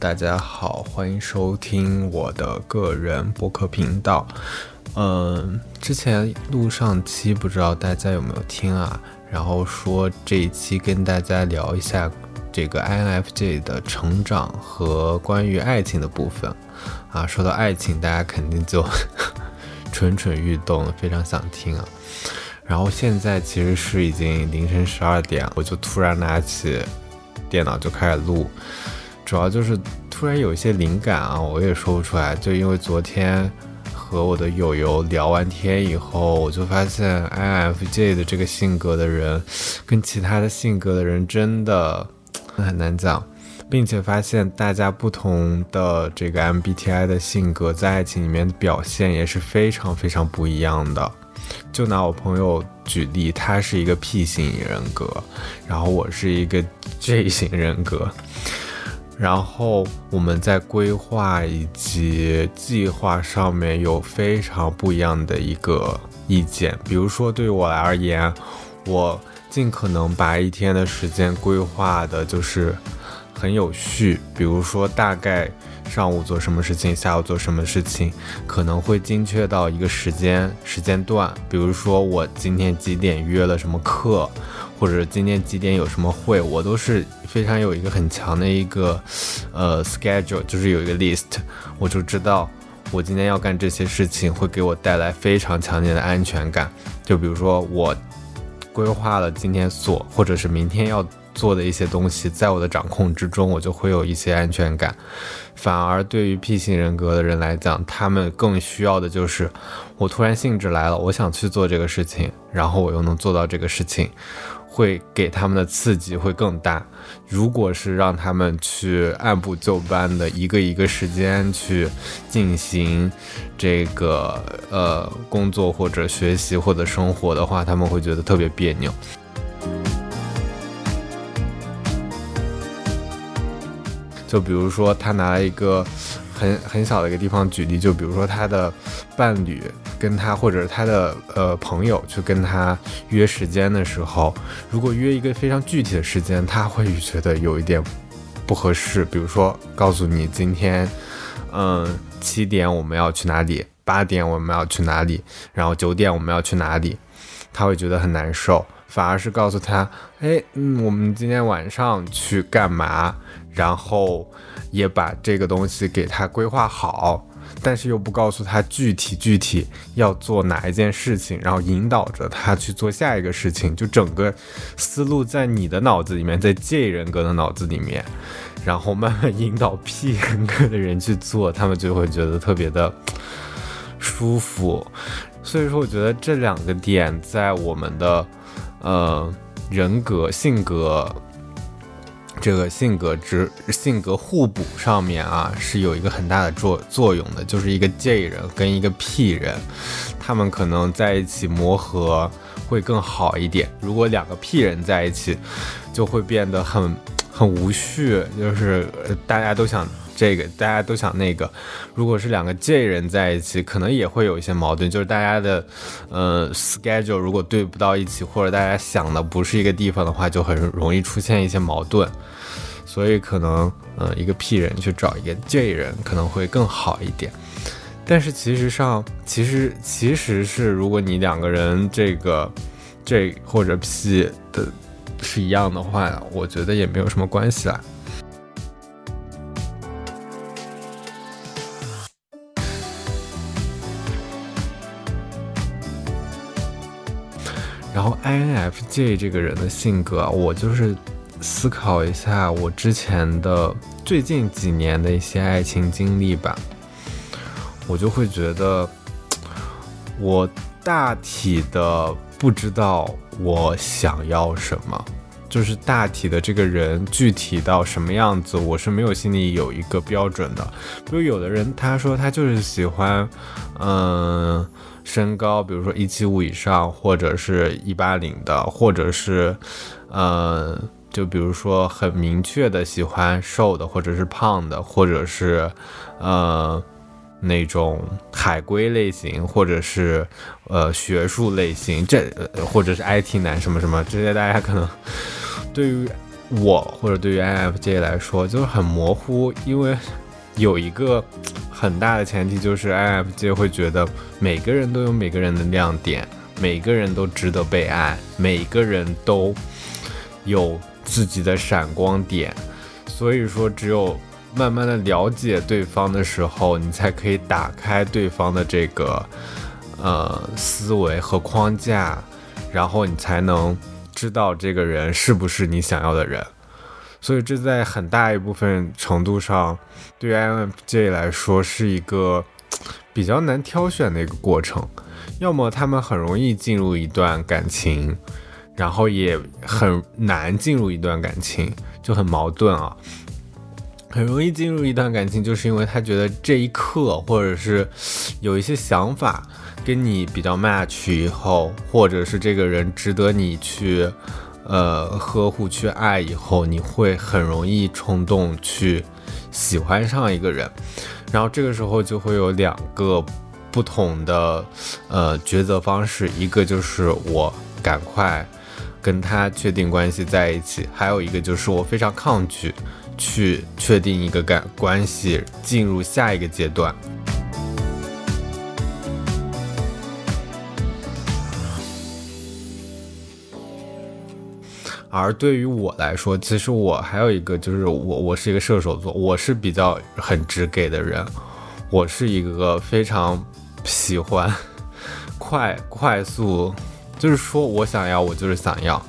大家好，欢迎收听我的个人播客频道。嗯，之前录上期不知道大家有没有听啊？然后说这一期跟大家聊一下这个 INFJ 的成长和关于爱情的部分啊。说到爱情，大家肯定就 蠢蠢欲动，非常想听啊。然后现在其实是已经凌晨十二点，我就突然拿起电脑就开始录。主要就是突然有一些灵感啊，我也说不出来。就因为昨天和我的友友聊完天以后，我就发现 INFJ 的这个性格的人，跟其他的性格的人真的很难讲，并且发现大家不同的这个 MBTI 的性格在爱情里面的表现也是非常非常不一样的。就拿我朋友举例，他是一个 P 型人格，然后我是一个 J 型人格。然后我们在规划以及计划上面有非常不一样的一个意见。比如说，对于我而言，我尽可能把一天的时间规划的就是很有序。比如说，大概上午做什么事情，下午做什么事情，可能会精确到一个时间时间段。比如说，我今天几点约了什么课。或者今天几点有什么会，我都是非常有一个很强的一个，呃，schedule，就是有一个 list，我就知道我今天要干这些事情会给我带来非常强烈的安全感。就比如说我规划了今天所或者是明天要做的一些东西，在我的掌控之中，我就会有一些安全感。反而对于 P 型人格的人来讲，他们更需要的就是我突然兴致来了，我想去做这个事情，然后我又能做到这个事情。会给他们的刺激会更大。如果是让他们去按部就班的一个一个时间去进行这个呃工作或者学习或者生活的话，他们会觉得特别别扭。就比如说，他拿一个很很小的一个地方举例，就比如说他的伴侣。跟他或者他的呃朋友去跟他约时间的时候，如果约一个非常具体的时间，他会觉得有一点不合适。比如说，告诉你今天，嗯，七点我们要去哪里，八点我们要去哪里，然后九点我们要去哪里，他会觉得很难受。反而是告诉他，哎，嗯，我们今天晚上去干嘛，然后也把这个东西给他规划好。但是又不告诉他具体具体要做哪一件事情，然后引导着他去做下一个事情，就整个思路在你的脑子里面，在 J 人格的脑子里面，然后慢慢引导 P 人格的人去做，他们就会觉得特别的 舒服。所以说，我觉得这两个点在我们的呃人格性格。这个性格之性格互补上面啊，是有一个很大的作作用的，就是一个 J 人跟一个 P 人，他们可能在一起磨合会更好一点。如果两个 P 人在一起，就会变得很很无序，就是大家都想。这个大家都想那个，如果是两个 J 人在一起，可能也会有一些矛盾，就是大家的，呃，schedule 如果对不到一起，或者大家想的不是一个地方的话，就很容易出现一些矛盾。所以可能，呃，一个 P 人去找一个 J 人可能会更好一点。但是其实上，其实其实是如果你两个人这个 J 或者 P 的是一样的话，我觉得也没有什么关系啦。然后 INFJ 这个人的性格，我就是思考一下我之前的最近几年的一些爱情经历吧，我就会觉得，我大体的不知道我想要什么，就是大体的这个人具体到什么样子，我是没有心里有一个标准的。比如有的人他说他就是喜欢，嗯。身高，比如说一七五以上，或者是一八零的，或者是，呃，就比如说很明确的喜欢瘦的，或者是胖的，或者是，呃，那种海归类型，或者是呃学术类型，这或者是 IT 男什么什么这些，大家可能对于我或者对于 INFJ 来说就是很模糊，因为有一个很大的前提就是，I F J 会觉得每个人都有每个人的亮点，每个人都值得被爱，每个人都有自己的闪光点，所以说只有慢慢的了解对方的时候，你才可以打开对方的这个呃思维和框架，然后你才能。知道这个人是不是你想要的人，所以这在很大一部分程度上，对 INFJ 来说是一个比较难挑选的一个过程。要么他们很容易进入一段感情，然后也很难进入一段感情，就很矛盾啊。很容易进入一段感情，就是因为他觉得这一刻，或者是有一些想法。跟你比较 match 以后，或者是这个人值得你去，呃，呵护、去爱以后，你会很容易冲动去喜欢上一个人，然后这个时候就会有两个不同的呃抉择方式，一个就是我赶快跟他确定关系在一起，还有一个就是我非常抗拒去确定一个感关系进入下一个阶段。而对于我来说，其实我还有一个，就是我我是一个射手座，我是比较很直给的人，我是一个非常喜欢快快速，就是说我想要我就是想要，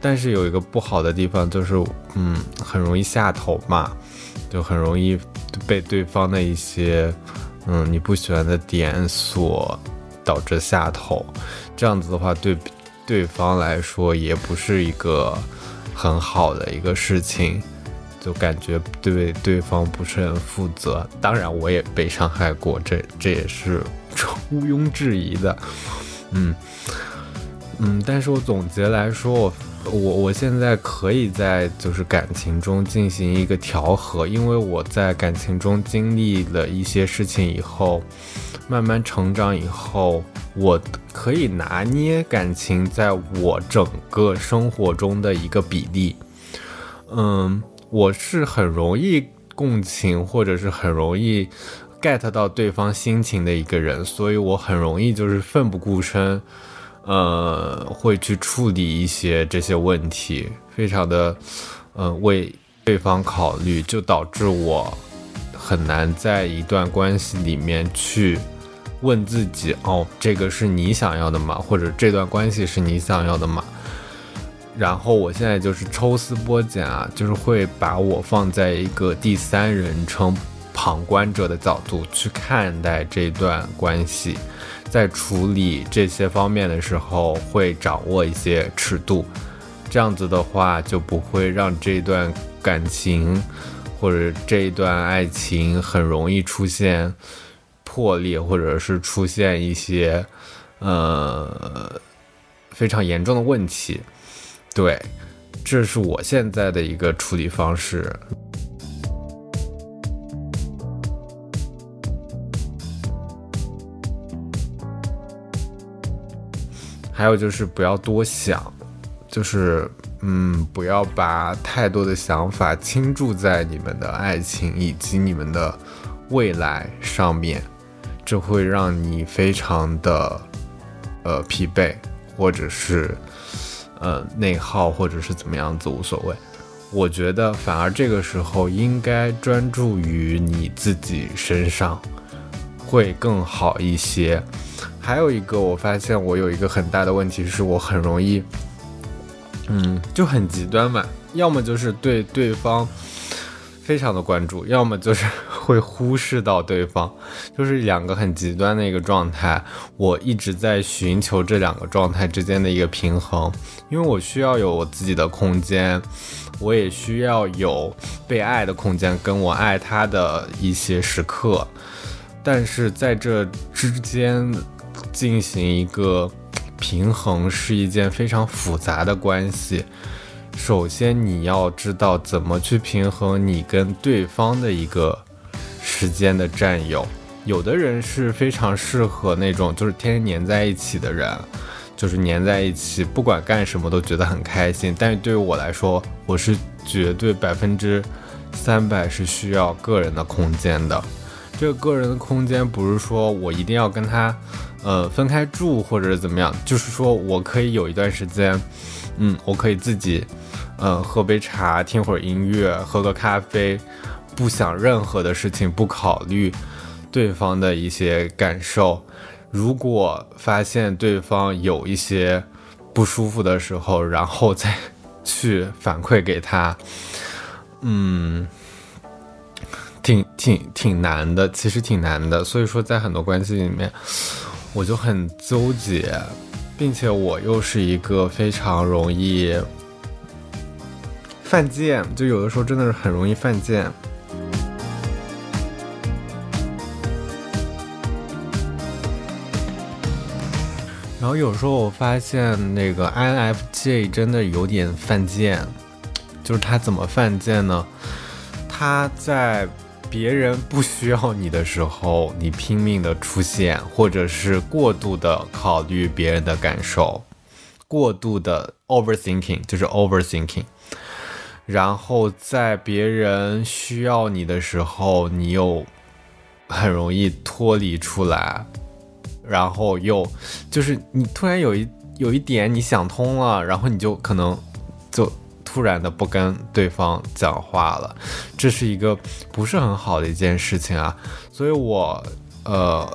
但是有一个不好的地方就是，嗯，很容易下头嘛，就很容易被对方的一些嗯你不喜欢的点所导致下头，这样子的话对。对方来说也不是一个很好的一个事情，就感觉对对方不是很负责。当然，我也被伤害过，这这也是毋庸置疑的。嗯嗯，但是我总结来说，我我我现在可以在就是感情中进行一个调和，因为我在感情中经历了一些事情以后，慢慢成长以后。我可以拿捏感情在我整个生活中的一个比例，嗯，我是很容易共情或者是很容易 get 到对方心情的一个人，所以我很容易就是奋不顾身，呃，会去处理一些这些问题，非常的，呃，为对方考虑，就导致我很难在一段关系里面去。问自己哦，这个是你想要的吗？或者这段关系是你想要的吗？然后我现在就是抽丝剥茧啊，就是会把我放在一个第三人称旁观者的角度去看待这段关系，在处理这些方面的时候会掌握一些尺度，这样子的话就不会让这段感情或者这段爱情很容易出现。破裂，或者是出现一些呃非常严重的问题，对，这是我现在的一个处理方式。还有就是不要多想，就是嗯，不要把太多的想法倾注在你们的爱情以及你们的未来上面。这会让你非常的，呃疲惫，或者是，呃内耗，或者是怎么样子无所谓。我觉得反而这个时候应该专注于你自己身上，会更好一些。还有一个，我发现我有一个很大的问题是我很容易，嗯，就很极端嘛，要么就是对对方。非常的关注，要么就是会忽视到对方，就是两个很极端的一个状态。我一直在寻求这两个状态之间的一个平衡，因为我需要有我自己的空间，我也需要有被爱的空间，跟我爱他的一些时刻。但是在这之间进行一个平衡是一件非常复杂的关系。首先，你要知道怎么去平衡你跟对方的一个时间的占有。有的人是非常适合那种就是天天黏在一起的人，就是黏在一起，不管干什么都觉得很开心。但是对于我来说，我是绝对百分之三百是需要个人的空间的。这个个人的空间不是说我一定要跟他，呃，分开住或者怎么样，就是说我可以有一段时间，嗯，我可以自己，呃，喝杯茶，听会儿音乐，喝个咖啡，不想任何的事情，不考虑对方的一些感受。如果发现对方有一些不舒服的时候，然后再去反馈给他，嗯。挺挺挺难的，其实挺难的。所以说，在很多关系里面，我就很纠结，并且我又是一个非常容易犯贱，就有的时候真的是很容易犯贱。然后有时候我发现那个 INFJ 真的有点犯贱，就是他怎么犯贱呢？他在。别人不需要你的时候，你拼命的出现，或者是过度的考虑别人的感受，过度的 overthinking 就是 overthinking。然后在别人需要你的时候，你又很容易脱离出来，然后又就是你突然有一有一点你想通了，然后你就可能就。突然的不跟对方讲话了，这是一个不是很好的一件事情啊。所以我呃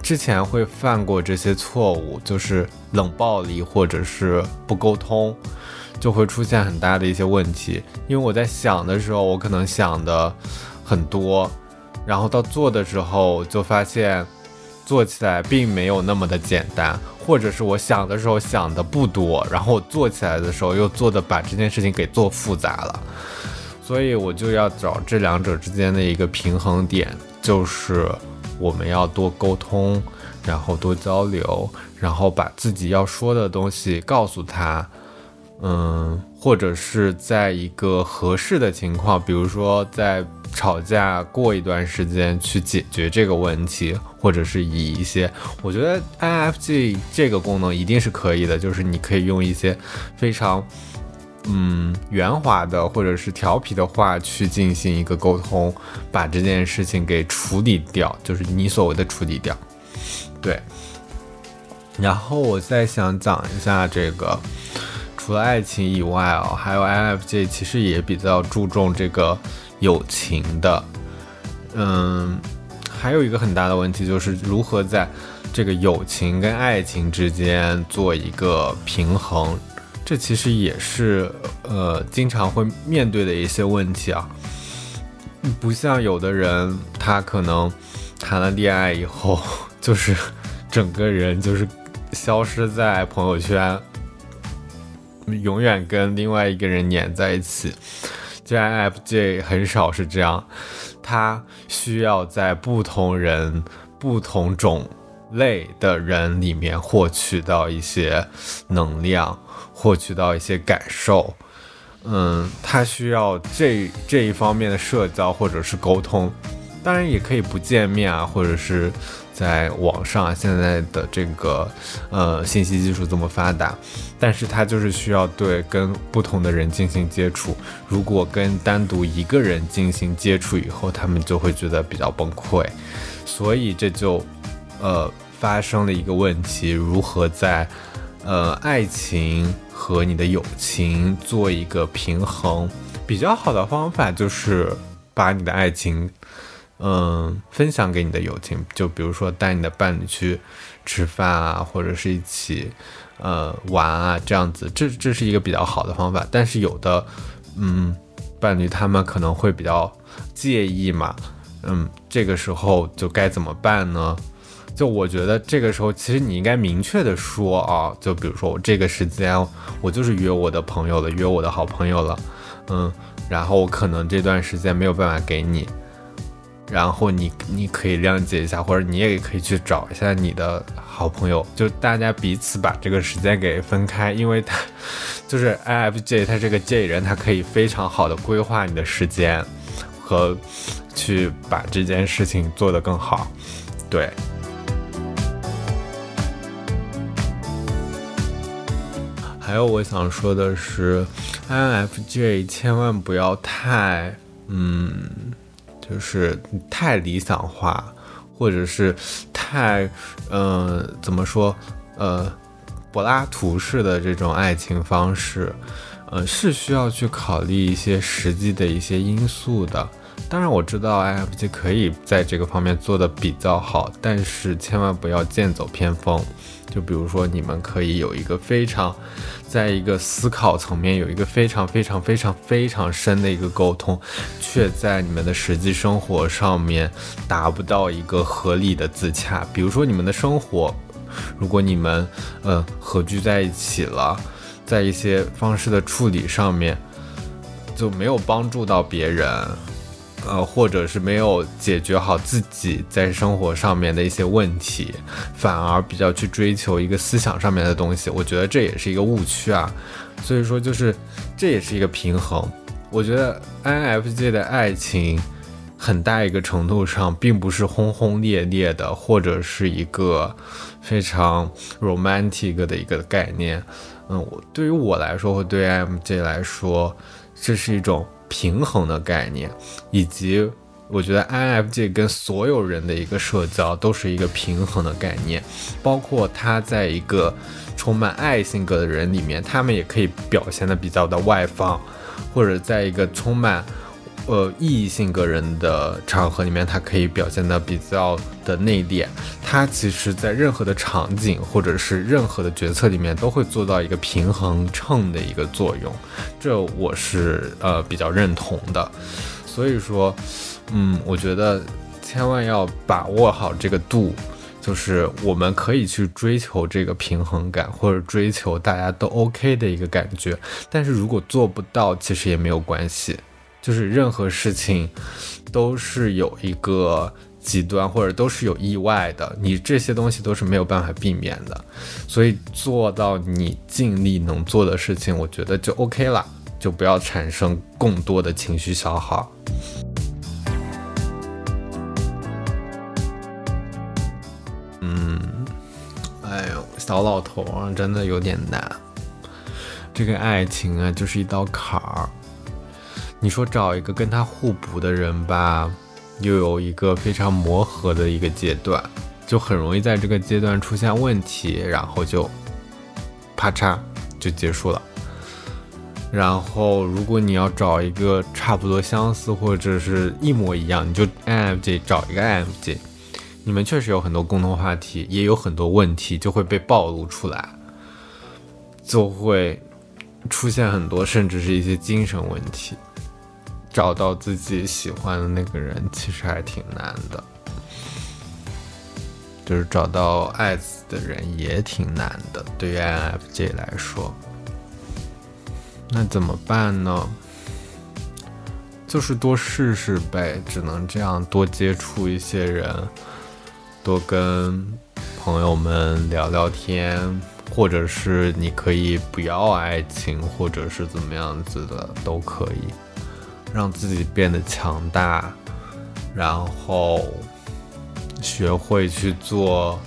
之前会犯过这些错误，就是冷暴力或者是不沟通，就会出现很大的一些问题。因为我在想的时候，我可能想的很多，然后到做的时候就发现做起来并没有那么的简单。或者是我想的时候想的不多，然后我做起来的时候又做的把这件事情给做复杂了，所以我就要找这两者之间的一个平衡点，就是我们要多沟通，然后多交流，然后把自己要说的东西告诉他，嗯，或者是在一个合适的情况，比如说在。吵架过一段时间去解决这个问题，或者是以一些，我觉得 INFJ 这个功能一定是可以的，就是你可以用一些非常嗯圆滑的或者是调皮的话去进行一个沟通，把这件事情给处理掉，就是你所谓的处理掉。对。然后我再想讲一下这个，除了爱情以外哦，还有 INFJ 其实也比较注重这个。友情的，嗯，还有一个很大的问题就是如何在这个友情跟爱情之间做一个平衡，这其实也是呃经常会面对的一些问题啊。不像有的人，他可能谈了恋爱以后，就是整个人就是消失在朋友圈，永远跟另外一个人黏在一起。INFJ 很少是这样，他需要在不同人、不同种类的人里面获取到一些能量，获取到一些感受。嗯，他需要这这一方面的社交或者是沟通，当然也可以不见面啊，或者是。在网上，现在的这个呃信息技术这么发达，但是他就是需要对跟不同的人进行接触。如果跟单独一个人进行接触以后，他们就会觉得比较崩溃。所以这就呃发生了一个问题：如何在呃爱情和你的友情做一个平衡？比较好的方法就是把你的爱情。嗯，分享给你的友情，就比如说带你的伴侣去吃饭啊，或者是一起呃玩啊，这样子，这这是一个比较好的方法。但是有的嗯伴侣他们可能会比较介意嘛，嗯，这个时候就该怎么办呢？就我觉得这个时候其实你应该明确的说啊，就比如说我这个时间我就是约我的朋友了，约我的好朋友了，嗯，然后我可能这段时间没有办法给你。然后你你可以谅解一下，或者你也可以去找一下你的好朋友，就大家彼此把这个时间给分开，因为他 就是 INFJ，他这个 J 人，他可以非常好的规划你的时间和去把这件事情做得更好，对。还有我想说的是，INFJ 千万不要太，嗯，就是太理想化，或者是太，嗯，怎么说，呃，柏拉图式的这种爱情方式，呃，是需要去考虑一些实际的一些因素的。当然我知道 INFJ 可以在这个方面做的比较好，但是千万不要剑走偏锋。就比如说，你们可以有一个非常，在一个思考层面有一个非常非常非常非常深的一个沟通，却在你们的实际生活上面达不到一个合理的自洽。比如说，你们的生活，如果你们呃合居在一起了，在一些方式的处理上面就没有帮助到别人。呃，或者是没有解决好自己在生活上面的一些问题，反而比较去追求一个思想上面的东西，我觉得这也是一个误区啊。所以说，就是这也是一个平衡。我觉得 INFJ 的爱情很大一个程度上并不是轰轰烈烈的，或者是一个非常 romantic 的一个概念。嗯，我对于我来说，或对 INFJ 来说，这是一种。平衡的概念，以及我觉得 INFJ 跟所有人的一个社交都是一个平衡的概念，包括他在一个充满爱性格的人里面，他们也可以表现的比较的外放，或者在一个充满。呃，异性格人的场合里面，他可以表现的比较的内敛。他其实，在任何的场景或者是任何的决策里面，都会做到一个平衡秤的一个作用。这我是呃比较认同的。所以说，嗯，我觉得千万要把握好这个度，就是我们可以去追求这个平衡感，或者追求大家都 OK 的一个感觉。但是如果做不到，其实也没有关系。就是任何事情都是有一个极端，或者都是有意外的，你这些东西都是没有办法避免的，所以做到你尽力能做的事情，我觉得就 OK 了，就不要产生更多的情绪消耗。嗯，哎呦，小老头啊，真的有点难，这个爱情啊，就是一道坎儿。你说找一个跟他互补的人吧，又有一个非常磨合的一个阶段，就很容易在这个阶段出现问题，然后就啪嚓就结束了。然后如果你要找一个差不多相似或者是一模一样，你就 INFJ 找一个 INFJ，你们确实有很多共同话题，也有很多问题就会被暴露出来，就会出现很多甚至是一些精神问题。找到自己喜欢的那个人，其实还挺难的。就是找到爱自己的人也挺难的，对于 INFJ 来说。那怎么办呢？就是多试试呗，只能这样，多接触一些人，多跟朋友们聊聊天，或者是你可以不要爱情，或者是怎么样子的都可以。让自己变得强大，然后学会去做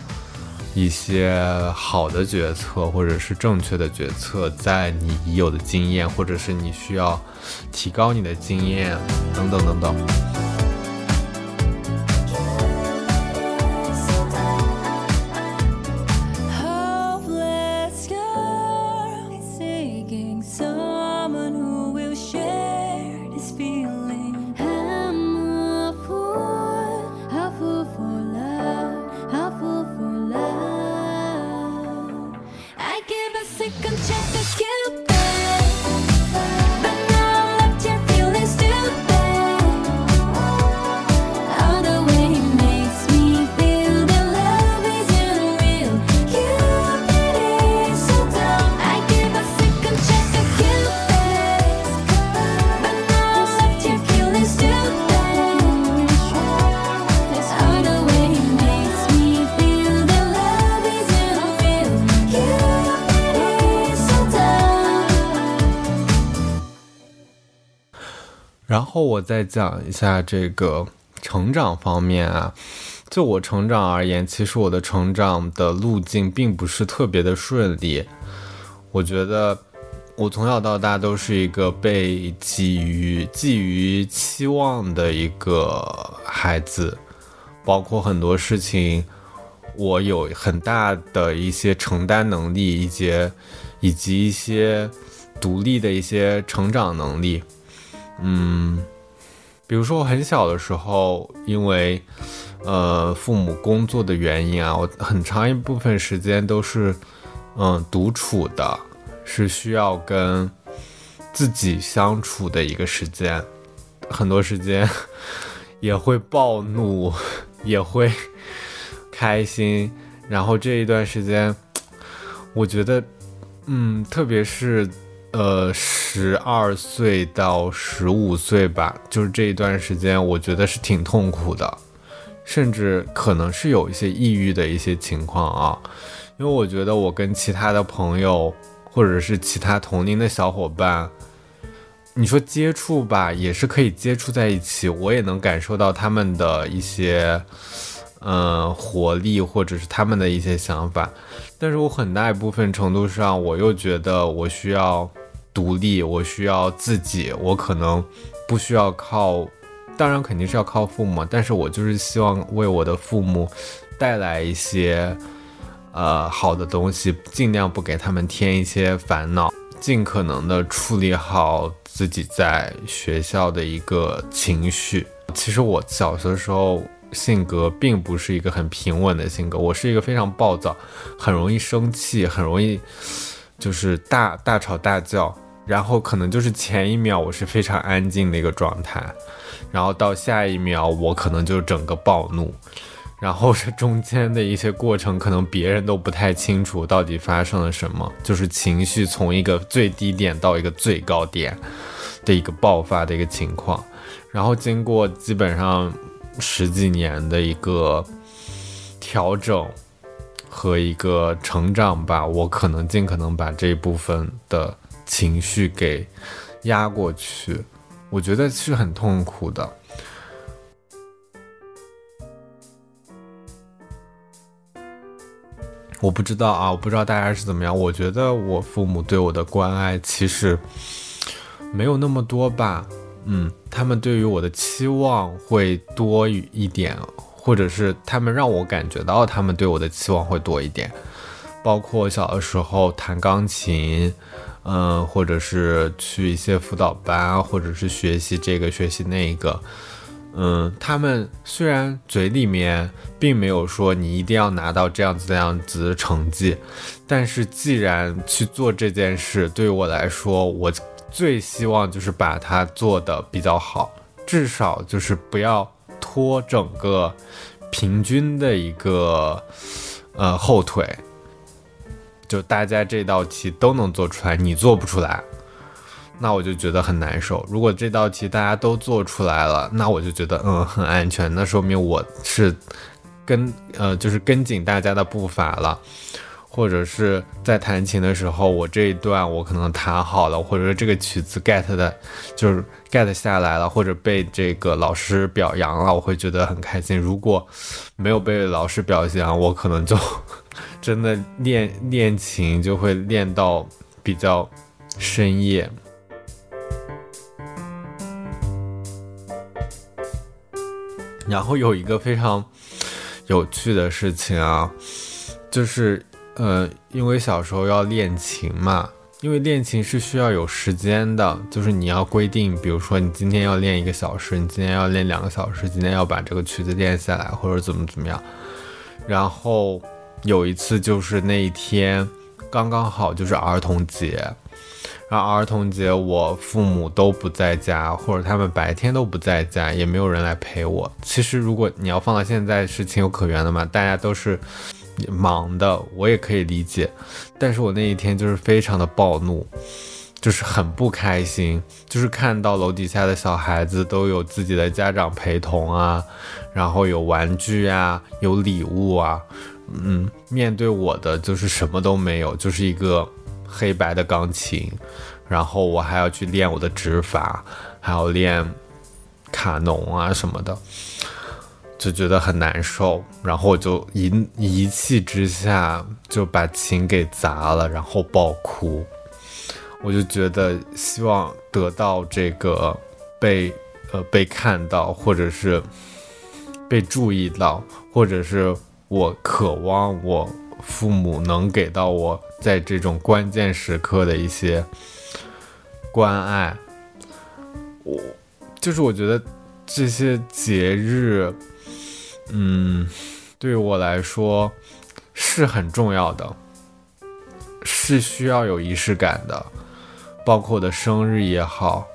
一些好的决策，或者是正确的决策，在你已有的经验，或者是你需要提高你的经验，等等等等。然后我再讲一下这个成长方面啊，就我成长而言，其实我的成长的路径并不是特别的顺利。我觉得我从小到大都是一个被寄予寄予期望的一个孩子，包括很多事情，我有很大的一些承担能力，以及以及一些独立的一些成长能力。嗯，比如说我很小的时候，因为呃父母工作的原因啊，我很长一部分时间都是嗯独处的。是需要跟自己相处的一个时间，很多时间也会暴怒，也会开心。然后这一段时间，我觉得，嗯，特别是呃十二岁到十五岁吧，就是这一段时间，我觉得是挺痛苦的，甚至可能是有一些抑郁的一些情况啊，因为我觉得我跟其他的朋友。或者是其他同龄的小伙伴，你说接触吧，也是可以接触在一起，我也能感受到他们的一些，嗯，活力或者是他们的一些想法。但是我很大一部分程度上，我又觉得我需要独立，我需要自己，我可能不需要靠，当然肯定是要靠父母，但是我就是希望为我的父母带来一些。呃，好的东西尽量不给他们添一些烦恼，尽可能的处理好自己在学校的一个情绪。其实我小学的时候性格并不是一个很平稳的性格，我是一个非常暴躁，很容易生气，很容易就是大大吵大叫，然后可能就是前一秒我是非常安静的一个状态，然后到下一秒我可能就整个暴怒。然后这中间的一些过程，可能别人都不太清楚到底发生了什么，就是情绪从一个最低点到一个最高点的一个爆发的一个情况。然后经过基本上十几年的一个调整和一个成长吧，我可能尽可能把这一部分的情绪给压过去。我觉得是很痛苦的。我不知道啊，我不知道大家是怎么样。我觉得我父母对我的关爱其实没有那么多吧，嗯，他们对于我的期望会多一点，或者是他们让我感觉到他们对我的期望会多一点。包括小的时候弹钢琴，嗯，或者是去一些辅导班，或者是学习这个学习那个。嗯，他们虽然嘴里面并没有说你一定要拿到这样子、这样子的成绩，但是既然去做这件事，对于我来说，我最希望就是把它做的比较好，至少就是不要拖整个平均的一个呃后腿，就大家这道题都能做出来，你做不出来。那我就觉得很难受。如果这道题大家都做出来了，那我就觉得嗯很安全。那说明我是跟呃就是跟紧大家的步伐了，或者是在弹琴的时候，我这一段我可能弹好了，或者说这个曲子 get 的就是 get 下来了，或者被这个老师表扬了，我会觉得很开心。如果没有被老师表扬，我可能就 真的练练琴就会练到比较深夜。然后有一个非常有趣的事情啊，就是呃，因为小时候要练琴嘛，因为练琴是需要有时间的，就是你要规定，比如说你今天要练一个小时，你今天要练两个小时，今天要把这个曲子练下来，或者怎么怎么样。然后有一次就是那一天刚刚好就是儿童节。然后儿童节，我父母都不在家，或者他们白天都不在家，也没有人来陪我。其实，如果你要放到现在，是情有可原的嘛，大家都是忙的，我也可以理解。但是我那一天就是非常的暴怒，就是很不开心，就是看到楼底下的小孩子都有自己的家长陪同啊，然后有玩具啊，有礼物啊，嗯，面对我的就是什么都没有，就是一个。黑白的钢琴，然后我还要去练我的指法，还要练卡农啊什么的，就觉得很难受，然后我就一一气之下就把琴给砸了，然后爆哭。我就觉得希望得到这个被呃被看到，或者是被注意到，或者是我渴望我父母能给到我在这种关键时刻的一些关爱。我就是我觉得这些节日。嗯，对于我来说是很重要的，是需要有仪式感的，包括我的生日也好，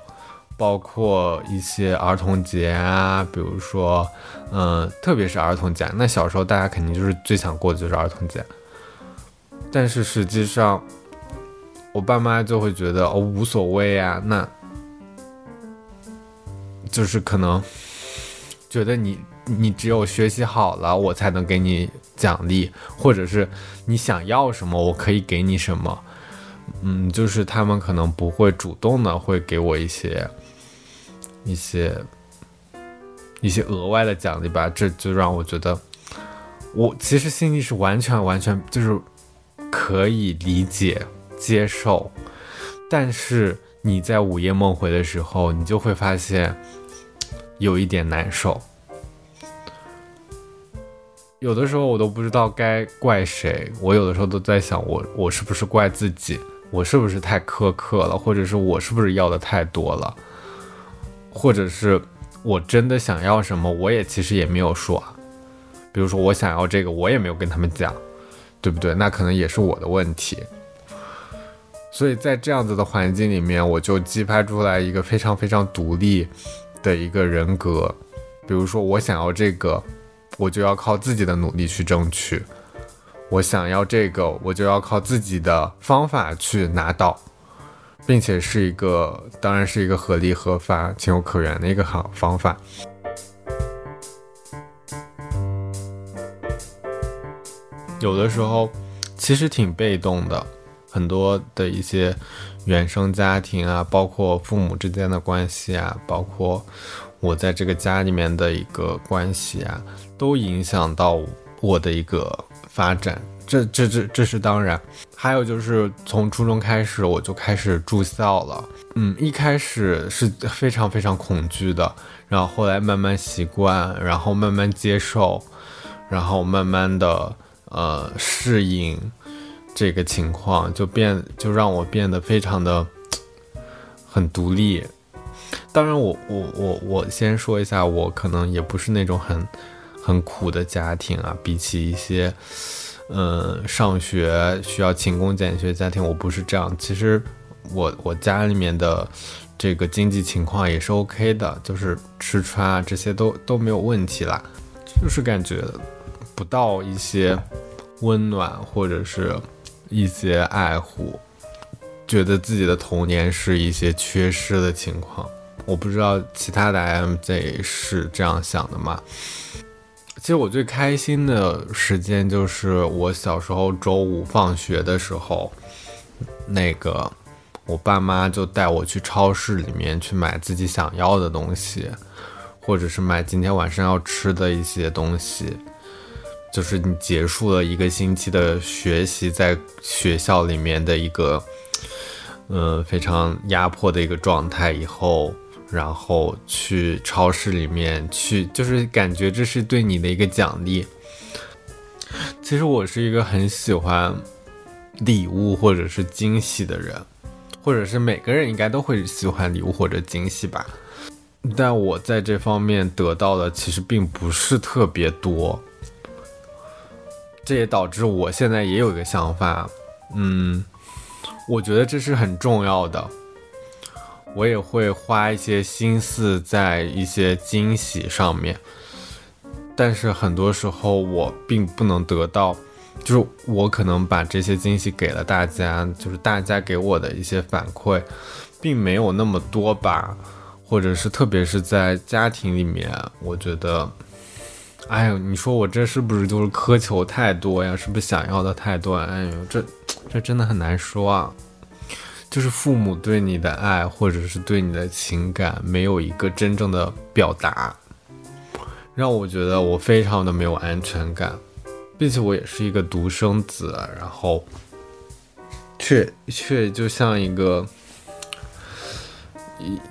包括一些儿童节啊，比如说，嗯，特别是儿童节，那小时候大家肯定就是最想过的就是儿童节，但是实际上，我爸妈就会觉得哦无所谓啊，那就是可能觉得你。你只有学习好了，我才能给你奖励，或者是你想要什么，我可以给你什么。嗯，就是他们可能不会主动的会给我一些一些一些额外的奖励吧，这就让我觉得，我其实心里是完全完全就是可以理解接受，但是你在午夜梦回的时候，你就会发现有一点难受。有的时候我都不知道该怪谁，我有的时候都在想，我我是不是怪自己，我是不是太苛刻了，或者是我是不是要的太多了，或者是我真的想要什么，我也其实也没有说，比如说我想要这个，我也没有跟他们讲，对不对？那可能也是我的问题。所以在这样子的环境里面，我就激发出来一个非常非常独立的一个人格，比如说我想要这个。我就要靠自己的努力去争取，我想要这个，我就要靠自己的方法去拿到，并且是一个，当然是一个合理合法、情有可原的一个好方法。有的时候其实挺被动的，很多的一些原生家庭啊，包括父母之间的关系啊，包括。我在这个家里面的一个关系啊，都影响到我的一个发展，这这这这是当然。还有就是从初中开始我就开始住校了，嗯，一开始是非常非常恐惧的，然后后来慢慢习惯，然后慢慢接受，然后慢慢的呃适应这个情况，就变就让我变得非常的很独立。当然，我我我我先说一下，我可能也不是那种很很苦的家庭啊。比起一些，嗯，上学需要勤工俭学家庭，我不是这样。其实我我家里面的这个经济情况也是 OK 的，就是吃穿啊这些都都没有问题啦。就是感觉不到一些温暖或者是一些爱护，觉得自己的童年是一些缺失的情况。我不知道其他的 IMJ 是这样想的吗？其实我最开心的时间就是我小时候周五放学的时候，那个我爸妈就带我去超市里面去买自己想要的东西，或者是买今天晚上要吃的一些东西。就是你结束了一个星期的学习，在学校里面的一个，呃，非常压迫的一个状态以后。然后去超市里面去，就是感觉这是对你的一个奖励。其实我是一个很喜欢礼物或者是惊喜的人，或者是每个人应该都会喜欢礼物或者惊喜吧。但我在这方面得到的其实并不是特别多，这也导致我现在也有一个想法，嗯，我觉得这是很重要的。我也会花一些心思在一些惊喜上面，但是很多时候我并不能得到，就是我可能把这些惊喜给了大家，就是大家给我的一些反馈，并没有那么多吧，或者是特别是在家庭里面，我觉得，哎呦，你说我这是不是就是苛求太多呀？是不是想要的太多？哎呦，这这真的很难说啊。就是父母对你的爱，或者是对你的情感，没有一个真正的表达，让我觉得我非常的没有安全感，并且我也是一个独生子，然后却 却就像一个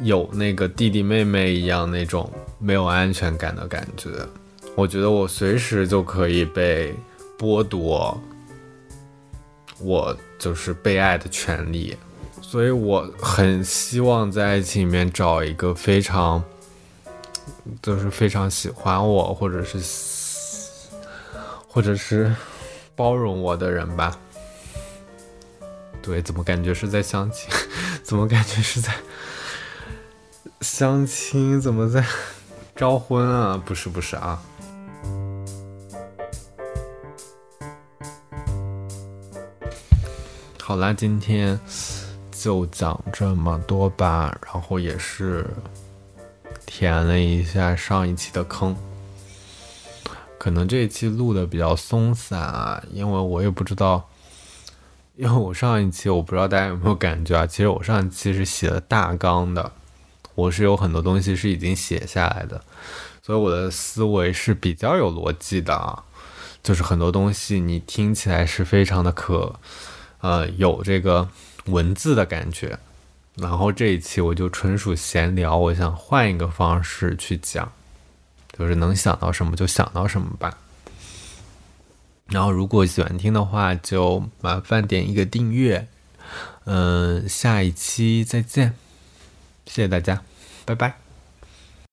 有那个弟弟妹妹一样那种没有安全感的感觉。我觉得我随时就可以被剥夺我就是被爱的权利，所以我很希望在爱情里面找一个非常。就是非常喜欢我，或者是，或者是包容我的人吧。对，怎么感觉是在相亲？怎么感觉是在相亲？怎么在招婚啊？不是，不是啊。好啦，今天就讲这么多吧，然后也是。填了一下上一期的坑，可能这一期录的比较松散啊，因为我也不知道，因为我上一期我不知道大家有没有感觉啊，其实我上一期是写了大纲的，我是有很多东西是已经写下来的，所以我的思维是比较有逻辑的啊，就是很多东西你听起来是非常的可，呃，有这个文字的感觉。然后这一期我就纯属闲聊，我想换一个方式去讲，就是能想到什么就想到什么吧。然后如果喜欢听的话，就麻烦点一个订阅。嗯，下一期再见，谢谢大家，拜拜。